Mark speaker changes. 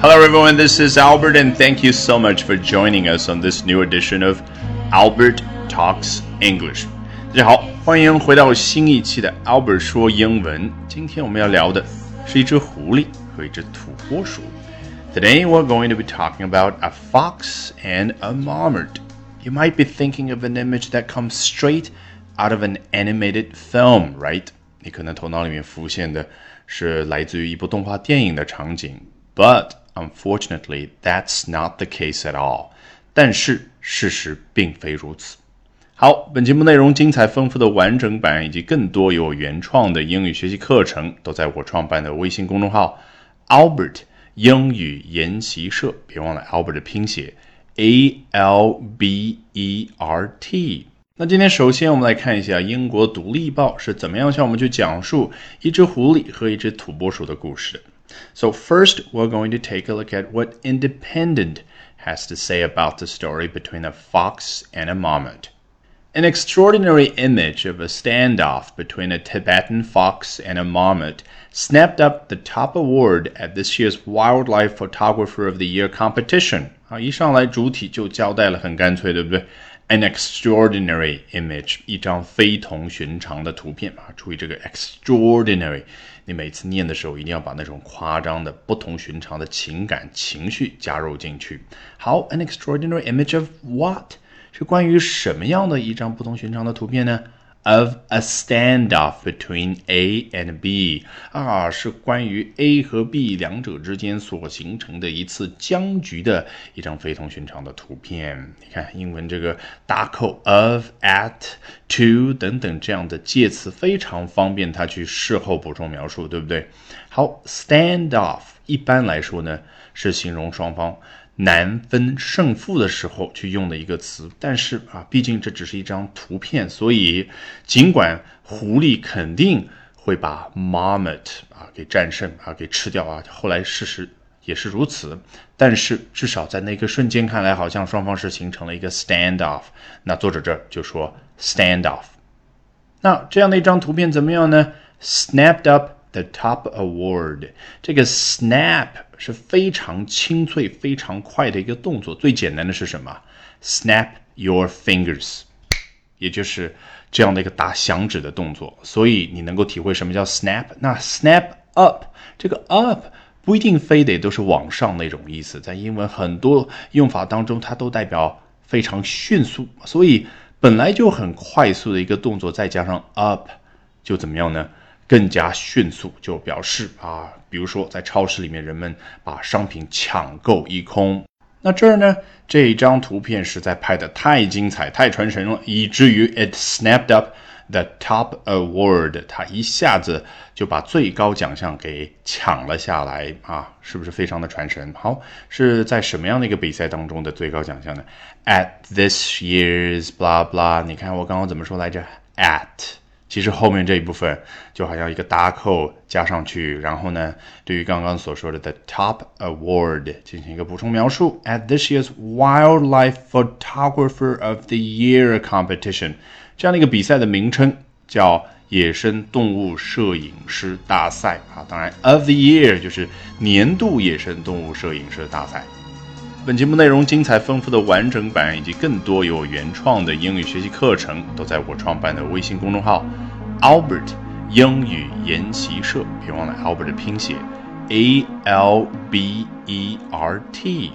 Speaker 1: Hello, everyone. This is Albert, and thank you so much for joining us on this new edition of Albert Talks English. 大家好，欢迎回到新一期的 Albert 说英文。今天我们要聊的是一只狐狸和一只土拨鼠。Today we're going to be talking about a fox and a marmot. You might be thinking of an image that comes straight out of an animated film, right? 你可能头脑里面浮现的是来自于一部动画电影的场景，but unfortunately that's not the case at all。但是事实并非如此。好，本节目内容精彩丰富的完整版以及更多有原创的英语学习课程，都在我创办的微信公众号 Albert 英语研习社。别忘了 Albert 的拼写 A L B E R T。那今天首先我们来看一下英国独立报是怎么样向我们去讲述一只狐狸和一只土拨鼠的故事的。So first, we're going to take a look at what Independent has to say about the story between a fox and a marmot. An extraordinary image of a standoff between a Tibetan fox and a marmot snapped up the top award at this year's Wildlife Photographer of the Year competition. 啊，一上来主体就交代了，很干脆，对不对 ？an extraordinary image，一张非同寻常的图片啊！注意这个 extraordinary，你每次念的时候一定要把那种夸张的、不同寻常的情感情绪加入进去。好，an extraordinary image of what？是关于什么样的一张不同寻常的图片呢？of a standoff between A and B 啊，是关于 A 和 B 两者之间所形成的一次僵局的一张非同寻常的图片。你看，英文这个搭扣 of、at、to 等等这样的介词非常方便它去事后补充描述，对不对？好，standoff 一般来说呢是形容双方。难分胜负的时候去用的一个词，但是啊，毕竟这只是一张图片，所以尽管狐狸肯定会把 marmot 啊给战胜啊给吃掉啊，后来事实也是如此，但是至少在那个瞬间看来，好像双方是形成了一个 standoff。那作者这就说 standoff。那这样的一张图片怎么样呢？Snapped up the top award。这个 snap。是非常清脆、非常快的一个动作。最简单的是什么？Snap your fingers，也就是这样的一个打响指的动作。所以你能够体会什么叫 snap。那 snap up，这个 up 不一定非得都是往上那种意思，在英文很多用法当中，它都代表非常迅速。所以本来就很快速的一个动作，再加上 up，就怎么样呢？更加迅速，就表示啊，比如说在超市里面，人们把商品抢购一空。那这儿呢，这一张图片实在拍的太精彩、太传神了，以至于 it snapped up the top award，它一下子就把最高奖项给抢了下来啊，是不是非常的传神？好，是在什么样的一个比赛当中的最高奖项呢？At this year's blah blah，你看我刚刚怎么说来着？At 其实后面这一部分就好像一个搭扣加上去，然后呢，对于刚刚所说的 the top award 进行一个补充描述。At this year's Wildlife Photographer of the Year competition，这样的一个比赛的名称叫野生动物摄影师大赛啊。当然，of the year 就是年度野生动物摄影师大赛。本节目内容精彩丰富的完整版以及更多有原创的英语学习课程，都在我创办的微信公众号 Albert 英语研习社。别忘了 Albert 的拼写 A L B E R T。